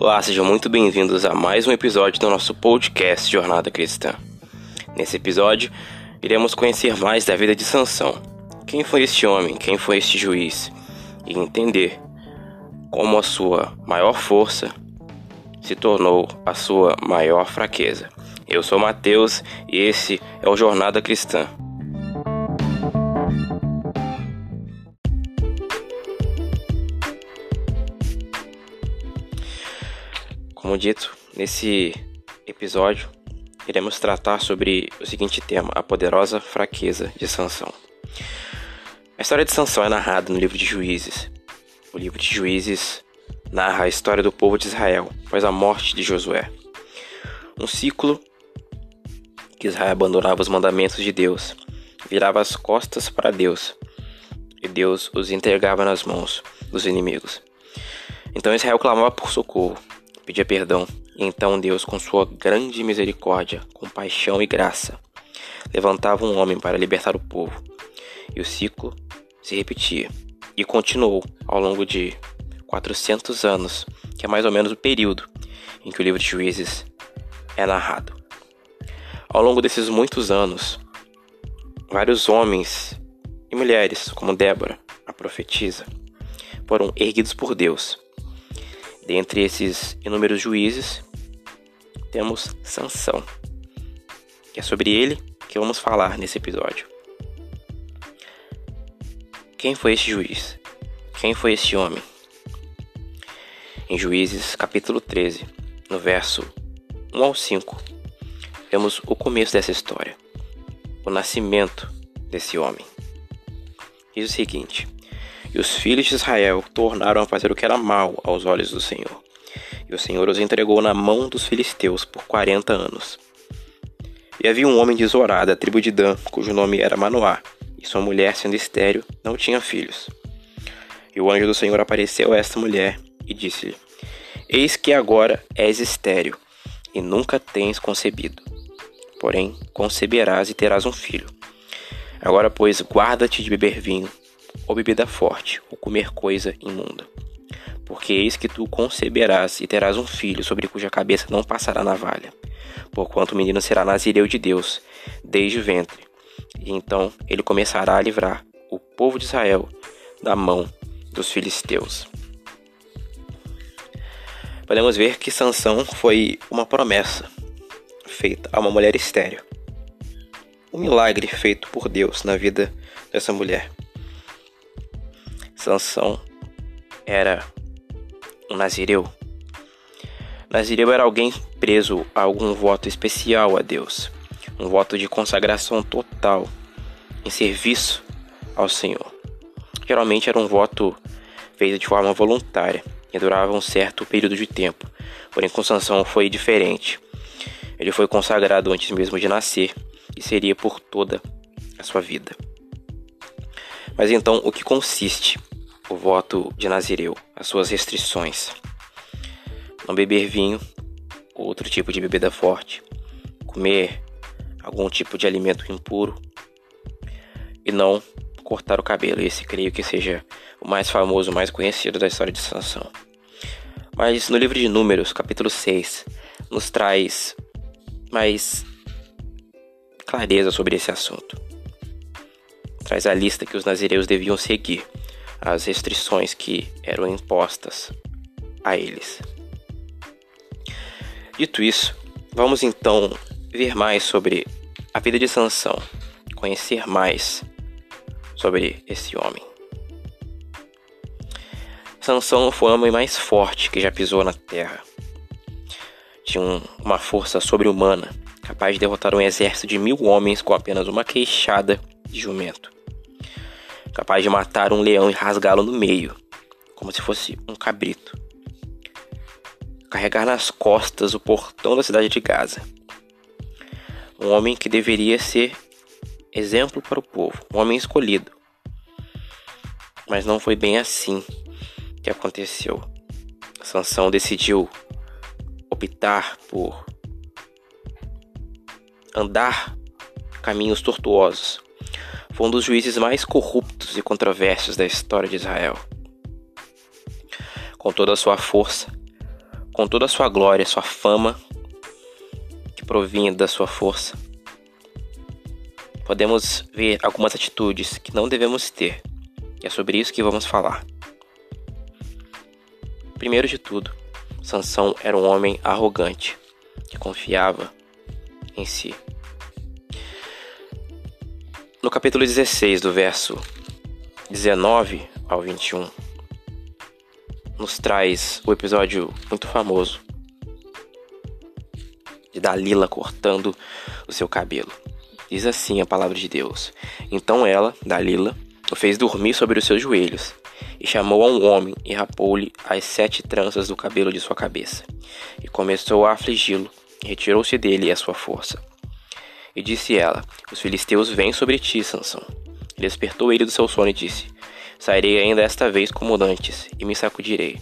Olá, sejam muito bem-vindos a mais um episódio do nosso podcast Jornada Cristã. Nesse episódio, iremos conhecer mais da vida de Sansão. Quem foi este homem? Quem foi este juiz? E entender como a sua maior força se tornou a sua maior fraqueza. Eu sou Mateus e esse é o Jornada Cristã. Como dito, nesse episódio iremos tratar sobre o seguinte tema: a poderosa fraqueza de Sansão. A história de Sansão é narrada no livro de Juízes. O livro de Juízes narra a história do povo de Israel após a morte de Josué. Um ciclo que Israel abandonava os mandamentos de Deus, virava as costas para Deus, e Deus os entregava nas mãos dos inimigos. Então Israel clamava por socorro, pedia perdão, e então Deus, com sua grande misericórdia, compaixão e graça, levantava um homem para libertar o povo. E o ciclo se repetia e continuou ao longo de 400 anos, que é mais ou menos o período em que o livro de Juízes é narrado. Ao longo desses muitos anos, vários homens e mulheres, como Débora, a profetisa, foram erguidos por Deus Dentre esses inúmeros juízes, temos Sansão. Que é sobre ele que vamos falar nesse episódio. Quem foi esse juiz? Quem foi esse homem? Em Juízes, capítulo 13, no verso 1 ao 5, vemos o começo dessa história, o nascimento desse homem. Diz o seguinte: e os filhos de Israel tornaram a fazer o que era mal aos olhos do Senhor. E o Senhor os entregou na mão dos filisteus por quarenta anos. E havia um homem de Zorá, da tribo de Dan, cujo nome era Manoá, e sua mulher, sendo estéril, não tinha filhos. E o anjo do Senhor apareceu a esta mulher e disse-lhe: Eis que agora és estéril, e nunca tens concebido. Porém, conceberás e terás um filho. Agora, pois, guarda-te de beber vinho, ou bebida forte, ou comer coisa imunda. Porque eis que tu conceberás e terás um filho sobre cuja cabeça não passará navalha, porquanto o menino será nazireu de Deus, desde o ventre. E então ele começará a livrar o povo de Israel da mão dos filisteus. Podemos ver que Sansão foi uma promessa feita a uma mulher estéril. Um milagre feito por Deus na vida dessa mulher. Sansão era um nazireu. Nazireu era alguém preso a algum voto especial a Deus, um voto de consagração total em serviço ao Senhor. Geralmente era um voto feito de forma voluntária e durava um certo período de tempo. Porém, com Sansão foi diferente. Ele foi consagrado antes mesmo de nascer e seria por toda a sua vida. Mas então, o que consiste o voto de Nazireu, as suas restrições. Não beber vinho ou outro tipo de bebida forte, comer algum tipo de alimento impuro e não cortar o cabelo. Esse creio que seja o mais famoso, o mais conhecido da história de Sansão. Mas no livro de Números, capítulo 6, nos traz mais clareza sobre esse assunto. Traz a lista que os nazireus deviam seguir as restrições que eram impostas a eles. Dito isso, vamos então ver mais sobre a vida de Sansão, conhecer mais sobre esse homem. Sansão foi o homem mais forte que já pisou na terra. Tinha um, uma força sobre-humana, capaz de derrotar um exército de mil homens com apenas uma queixada de jumento capaz de matar um leão e rasgá-lo no meio, como se fosse um cabrito. Carregar nas costas o portão da cidade de Gaza. Um homem que deveria ser exemplo para o povo, um homem escolhido. Mas não foi bem assim que aconteceu. Sansão decidiu optar por andar caminhos tortuosos, foi um dos juízes mais corruptos e controversos da história de Israel. Com toda a sua força, com toda a sua glória, sua fama, que provinha da sua força, podemos ver algumas atitudes que não devemos ter. E é sobre isso que vamos falar. Primeiro de tudo, Sansão era um homem arrogante, que confiava em si. No capítulo 16, do verso 19 ao 21, nos traz o episódio muito famoso de Dalila cortando o seu cabelo. Diz assim a palavra de Deus: Então ela, Dalila, o fez dormir sobre os seus joelhos, e chamou a um homem e rapou-lhe as sete tranças do cabelo de sua cabeça, e começou a afligi-lo, retirou-se dele a sua força. E disse ela: Os filisteus vêm sobre ti, Sansão. E despertou ele do seu sono e disse: Sairei ainda esta vez como dantes, e me sacudirei.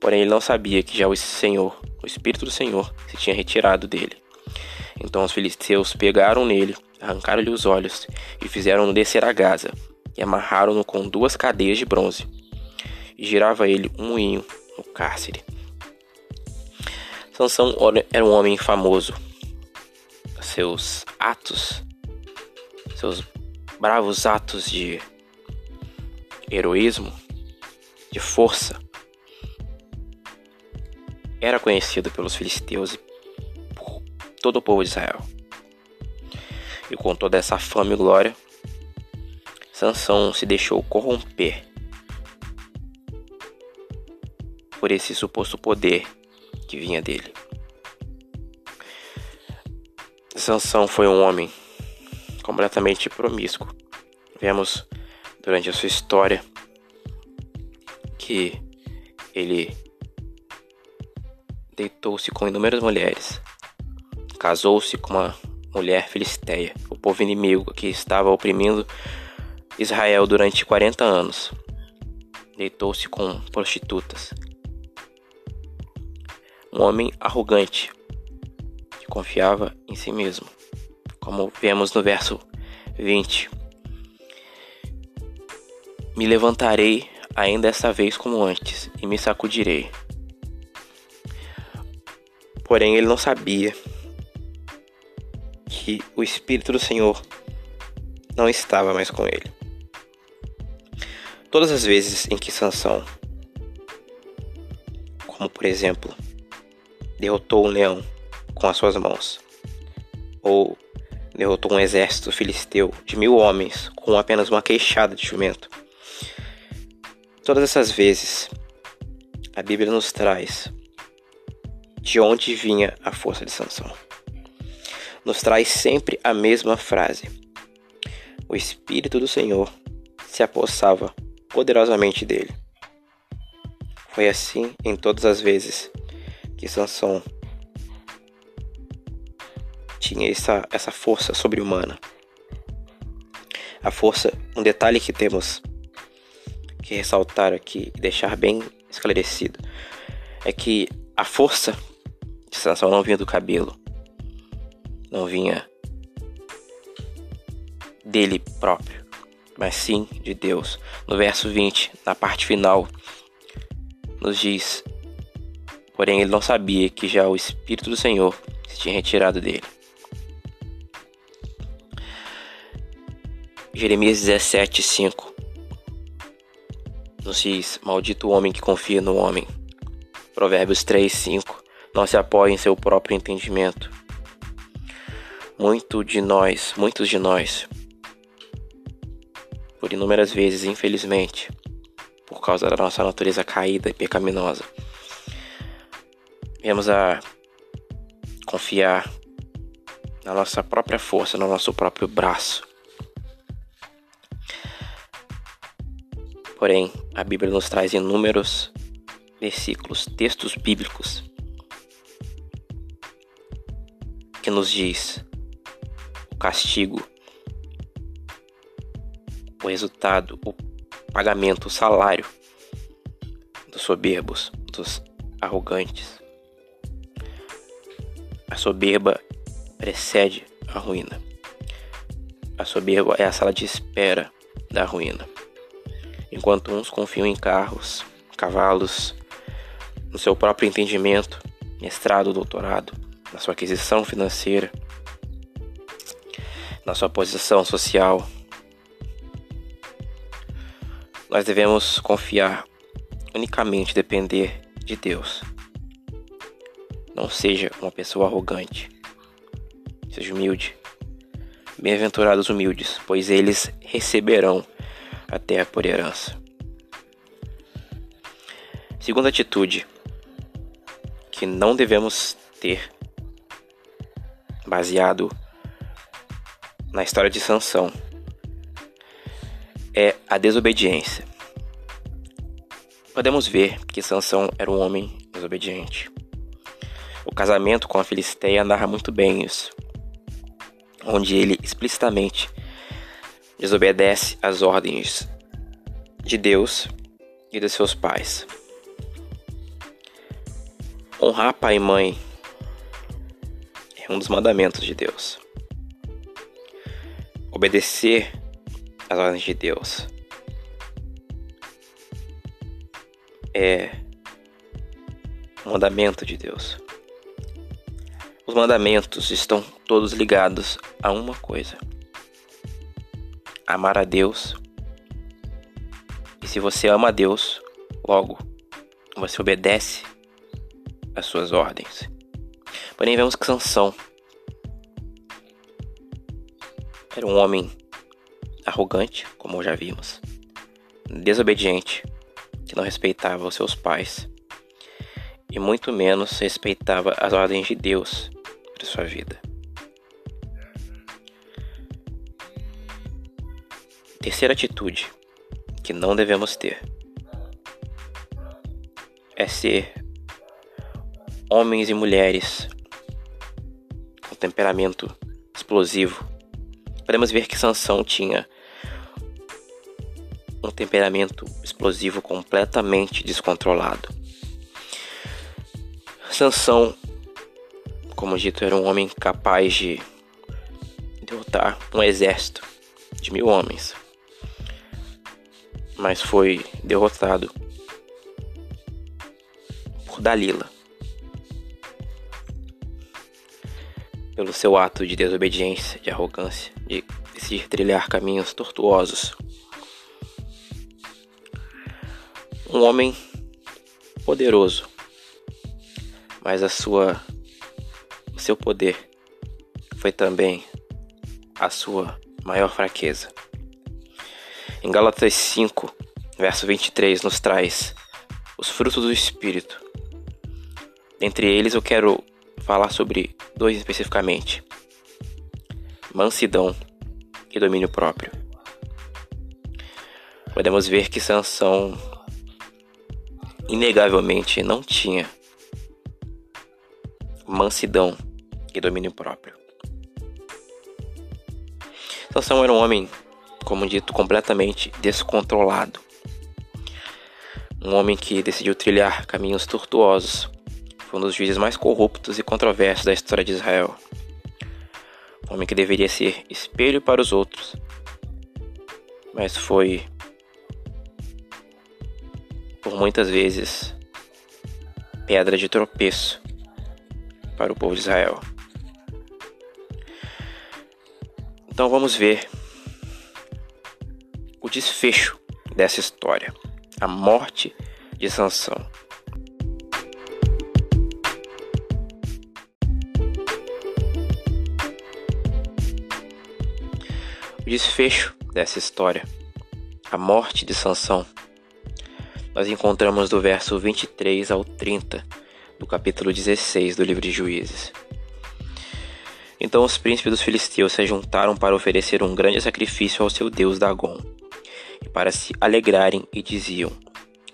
Porém ele não sabia que já o Senhor, o Espírito do Senhor, se tinha retirado dele. Então os filisteus pegaram nele, arrancaram-lhe os olhos, e fizeram-no descer a Gaza, e amarraram-no com duas cadeias de bronze. E girava ele um moinho no cárcere. Sansão era um homem famoso. Seus atos, seus bravos atos de heroísmo, de força, era conhecido pelos filisteus e por todo o povo de Israel. E com toda essa fama e glória, Sansão se deixou corromper por esse suposto poder que vinha dele. Sansão foi um homem completamente promíscuo. Vemos durante a sua história que ele deitou-se com inúmeras mulheres, casou-se com uma mulher filisteia, o povo inimigo que estava oprimindo Israel durante 40 anos. Deitou-se com prostitutas. Um homem arrogante que confiava em si mesmo, como vemos no verso 20. Me levantarei ainda esta vez como antes e me sacudirei. Porém, ele não sabia que o Espírito do Senhor não estava mais com ele. Todas as vezes em que Sansão, como por exemplo, derrotou um leão com as suas mãos, ou derrotou um exército filisteu de mil homens com apenas uma queixada de jumento. Todas essas vezes, a Bíblia nos traz de onde vinha a força de Sansão. Nos traz sempre a mesma frase: O Espírito do Senhor se apossava poderosamente dele. Foi assim em todas as vezes que Sansão tinha essa, essa força sobre-humana. A força, um detalhe que temos que ressaltar aqui e deixar bem esclarecido é que a força Sansão não vinha do cabelo, não vinha dele próprio, mas sim de Deus. No verso 20, na parte final, nos diz: Porém, ele não sabia que já o Espírito do Senhor se tinha retirado dele. Jeremias 17, 5 nos diz: Maldito o homem que confia no homem. Provérbios 3, 5 não se apoia em seu próprio entendimento. Muito de nós, muitos de nós, por inúmeras vezes, infelizmente, por causa da nossa natureza caída e pecaminosa, viemos a confiar na nossa própria força, no nosso próprio braço. Porém, a Bíblia nos traz inúmeros versículos, textos bíblicos que nos diz o castigo, o resultado, o pagamento, o salário dos soberbos, dos arrogantes. A soberba precede a ruína. A soberba é a sala de espera da ruína. Enquanto uns confiam em carros, cavalos, no seu próprio entendimento, mestrado, doutorado, na sua aquisição financeira, na sua posição social. Nós devemos confiar unicamente depender de Deus. Não seja uma pessoa arrogante. Seja humilde. Bem-aventurados humildes, pois eles receberão a terra por herança. Segunda atitude que não devemos ter, baseado na história de Sansão, é a desobediência. Podemos ver que Sansão era um homem desobediente. O casamento com a Filisteia narra muito bem isso, onde ele explicitamente desobedece às ordens de Deus e de seus pais. Honrar pai e mãe é um dos mandamentos de Deus. Obedecer às ordens de Deus é um mandamento de Deus. Os mandamentos estão todos ligados a uma coisa: amar a Deus. E se você ama a Deus, logo você obedece às suas ordens. Porém, vemos que Sansão era um homem arrogante, como já vimos, desobediente, que não respeitava os seus pais e muito menos respeitava as ordens de Deus para sua vida. Terceira atitude que não devemos ter é ser homens e mulheres com temperamento explosivo. Podemos ver que Sansão tinha um temperamento explosivo completamente descontrolado. Sansão, como dito, era um homem capaz de derrotar um exército de mil homens, mas foi derrotado por Dalila pelo seu ato de desobediência, de arrogância, de decidir trilhar caminhos tortuosos. Um homem poderoso mas a sua o seu poder foi também a sua maior fraqueza. Em Gálatas 5, verso 23 nos traz os frutos do espírito. Entre eles eu quero falar sobre dois especificamente: mansidão e domínio próprio. Podemos ver que Sansão inegavelmente não tinha mansidão e domínio próprio. Sansão era um homem, como dito, completamente descontrolado. Um homem que decidiu trilhar caminhos tortuosos. Foi um dos juízes mais corruptos e controversos da história de Israel. Um homem que deveria ser espelho para os outros, mas foi por muitas vezes pedra de tropeço para o povo de Israel. Então vamos ver desfecho dessa história, a morte de Sansão. O desfecho dessa história, a morte de Sansão, nós encontramos do verso 23 ao 30 do capítulo 16 do livro de Juízes. Então os príncipes dos filisteus se juntaram para oferecer um grande sacrifício ao seu deus Dagon, para se alegrarem e diziam: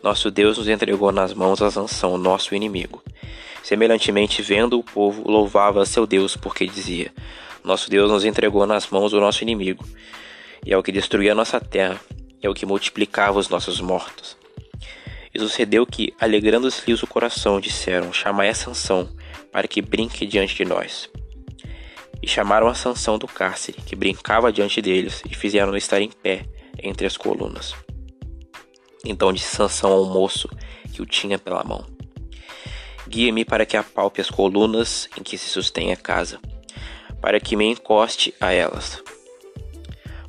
Nosso Deus nos entregou nas mãos a Sansão, nosso inimigo. Semelhantemente, vendo o povo, louvava seu Deus, porque dizia: Nosso Deus nos entregou nas mãos do nosso inimigo, e é o que destruía a nossa terra, é o que multiplicava os nossos mortos. E sucedeu que, alegrando-se-lhes o coração, disseram: Chamai a Sansão, para que brinque diante de nós. E chamaram a Sansão do cárcere, que brincava diante deles, e fizeram-no estar em pé entre as colunas. Então disse Sansão ao moço que o tinha pela mão: Guia-me para que apalpe as colunas em que se sustém a casa, para que me encoste a elas.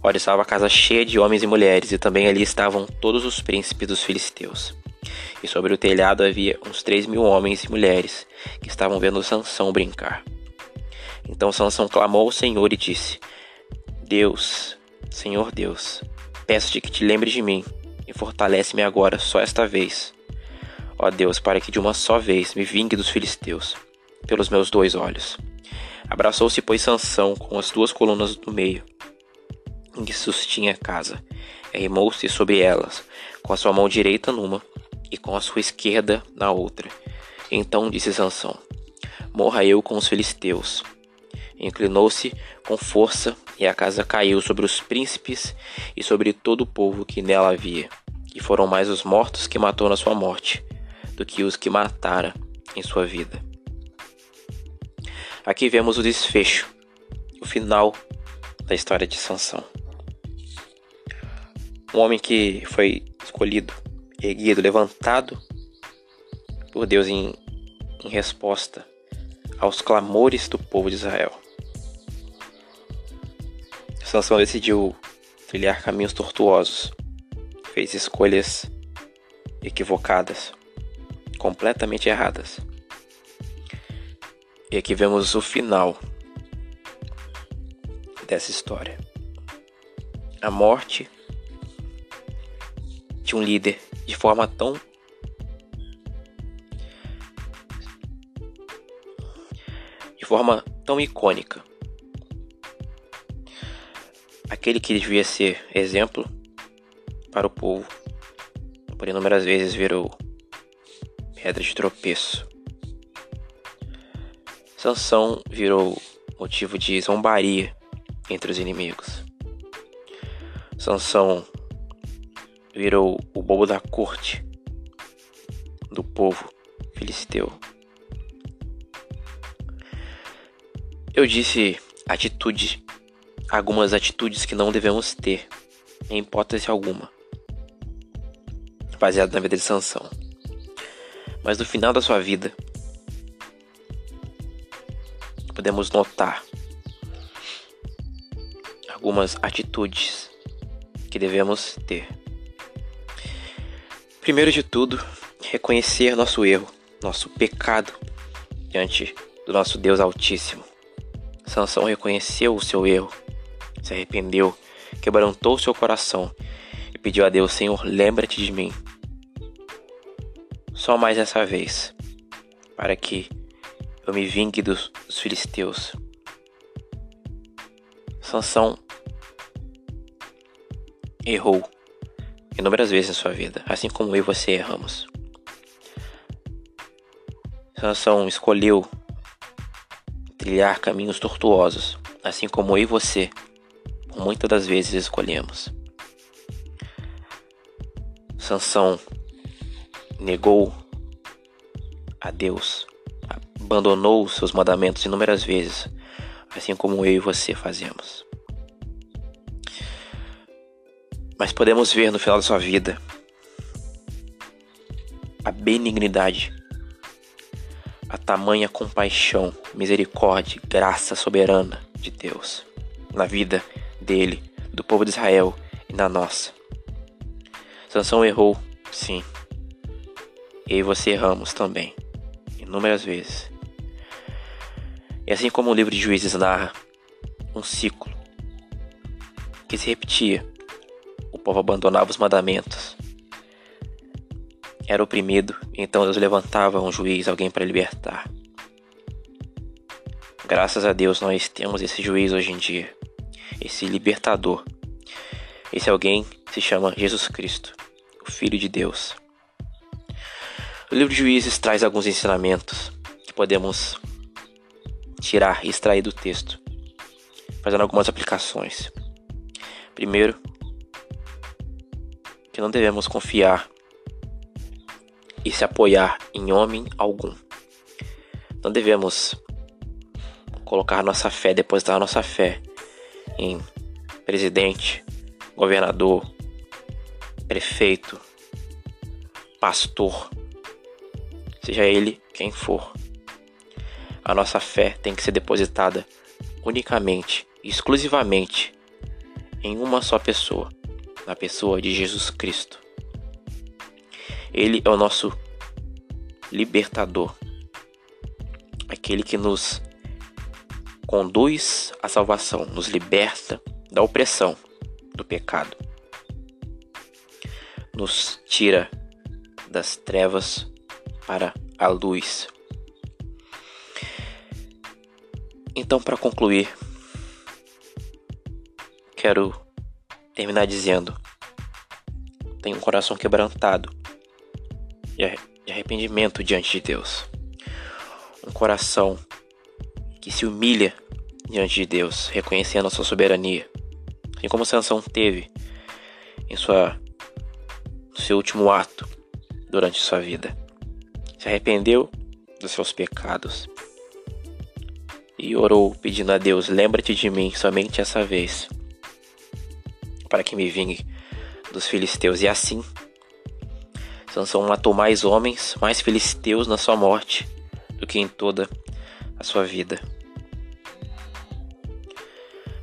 Ora, estava a casa cheia de homens e mulheres, e também ali estavam todos os príncipes dos filisteus. E sobre o telhado havia uns três mil homens e mulheres que estavam vendo Sansão brincar. Então Sansão clamou ao Senhor e disse: Deus, Senhor Deus, peço-te que te lembres de mim e fortalece-me agora só esta vez. Ó Deus, para que de uma só vez me vingue dos filisteus, pelos meus dois olhos. Abraçou-se, pois, Sansão com as duas colunas do meio, em que sustinha a casa, arrimou-se sobre elas, com a sua mão direita numa e com a sua esquerda na outra. Então disse Sansão: Morra eu com os filisteus. Inclinou-se com força, e a casa caiu sobre os príncipes e sobre todo o povo que nela havia. E foram mais os mortos que matou na sua morte, do que os que matara em sua vida. Aqui vemos o desfecho, o final da história de Sansão. Um homem que foi escolhido, erguido, levantado por Deus em, em resposta aos clamores do povo de Israel. Sansão decidiu trilhar caminhos tortuosos, fez escolhas equivocadas, completamente erradas. E aqui vemos o final dessa história. A morte de um líder de forma tão de forma tão icônica aquele que devia ser exemplo para o povo, por inúmeras vezes virou pedra de tropeço. Sansão virou motivo de zombaria entre os inimigos. Sansão virou o bobo da corte do povo filisteu. Eu disse atitude algumas atitudes que não devemos ter, em hipótese alguma, baseado na vida de Sansão. Mas no final da sua vida, podemos notar algumas atitudes que devemos ter. Primeiro de tudo, reconhecer nosso erro, nosso pecado diante do nosso Deus Altíssimo. Sansão reconheceu o seu erro arrependeu, quebrantou seu coração e pediu a Deus: Senhor, lembra-te de mim. Só mais essa vez, para que eu me vingue dos, dos filisteus. Sansão errou inúmeras vezes na sua vida, assim como eu e você erramos. Sansão escolheu trilhar caminhos tortuosos, assim como eu e você muitas das vezes escolhemos. Sansão negou a Deus, abandonou os seus mandamentos inúmeras vezes, assim como eu e você fazemos. Mas podemos ver no final da sua vida a benignidade, a tamanha compaixão, misericórdia, graça soberana de Deus na vida dele, do povo de Israel e na nossa. Sansão errou, sim. Eu e você erramos também, inúmeras vezes. E assim como o livro de Juízes narra um ciclo que se repetia, o povo abandonava os mandamentos, era oprimido, então Deus levantava um juiz, alguém para libertar. Graças a Deus nós temos esse juiz hoje em dia esse libertador. Esse alguém se chama Jesus Cristo, o Filho de Deus. O livro de Juízes traz alguns ensinamentos que podemos tirar e extrair do texto, fazendo algumas aplicações. Primeiro, que não devemos confiar e se apoiar em homem algum. Não devemos colocar nossa fé, depositar nossa fé em presidente, governador, prefeito, pastor, seja ele quem for. A nossa fé tem que ser depositada unicamente, exclusivamente em uma só pessoa, na pessoa de Jesus Cristo. Ele é o nosso libertador, aquele que nos conduz à salvação, nos liberta da opressão do pecado, nos tira das trevas para a luz. Então, para concluir, quero terminar dizendo: tenho um coração quebrantado de arrependimento diante de Deus. Um coração que se humilha diante de Deus, reconhecendo a sua soberania. Assim como Sansão teve em sua seu último ato durante sua vida. Se arrependeu dos seus pecados e orou pedindo a Deus: Lembra-te de mim somente essa vez, para que me vingue dos filisteus. E assim, Sansão matou mais homens, mais filisteus na sua morte do que em toda a sua vida.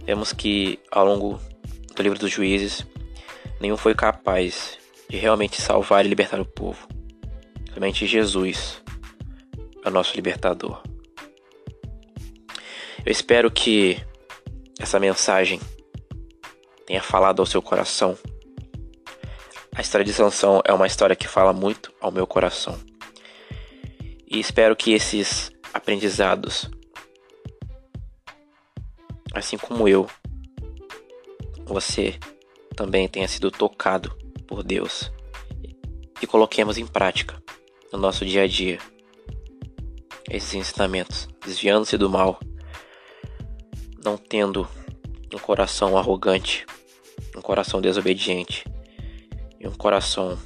Vemos que ao longo do livro dos juízes, nenhum foi capaz de realmente salvar e libertar o povo. Somente Jesus é o nosso libertador. Eu espero que essa mensagem tenha falado ao seu coração. A história de Sansão é uma história que fala muito ao meu coração. E espero que esses aprendizados, assim como eu, você também tenha sido tocado por Deus e coloquemos em prática no nosso dia a dia esses ensinamentos, desviando-se do mal não tendo um coração arrogante, um coração desobediente e um coração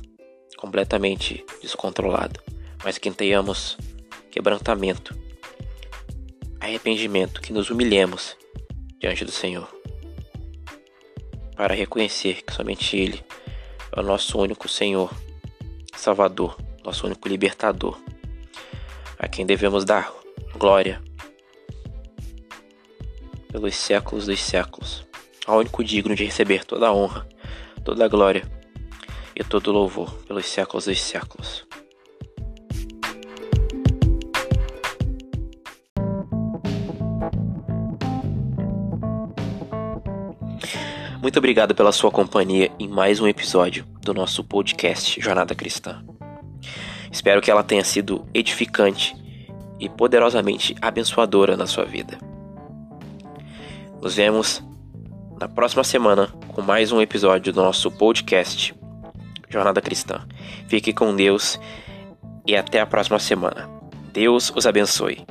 completamente descontrolado, mas que tenhamos quebrantamento, arrependimento, que nos humilhemos diante do Senhor, para reconhecer que somente Ele é o nosso único Senhor, Salvador, nosso único libertador, a quem devemos dar glória pelos séculos dos séculos, ao único digno de receber toda a honra, toda a glória e todo o louvor pelos séculos dos séculos. Muito obrigado pela sua companhia em mais um episódio do nosso podcast Jornada Cristã. Espero que ela tenha sido edificante e poderosamente abençoadora na sua vida. Nos vemos na próxima semana com mais um episódio do nosso podcast Jornada Cristã. Fique com Deus e até a próxima semana. Deus os abençoe.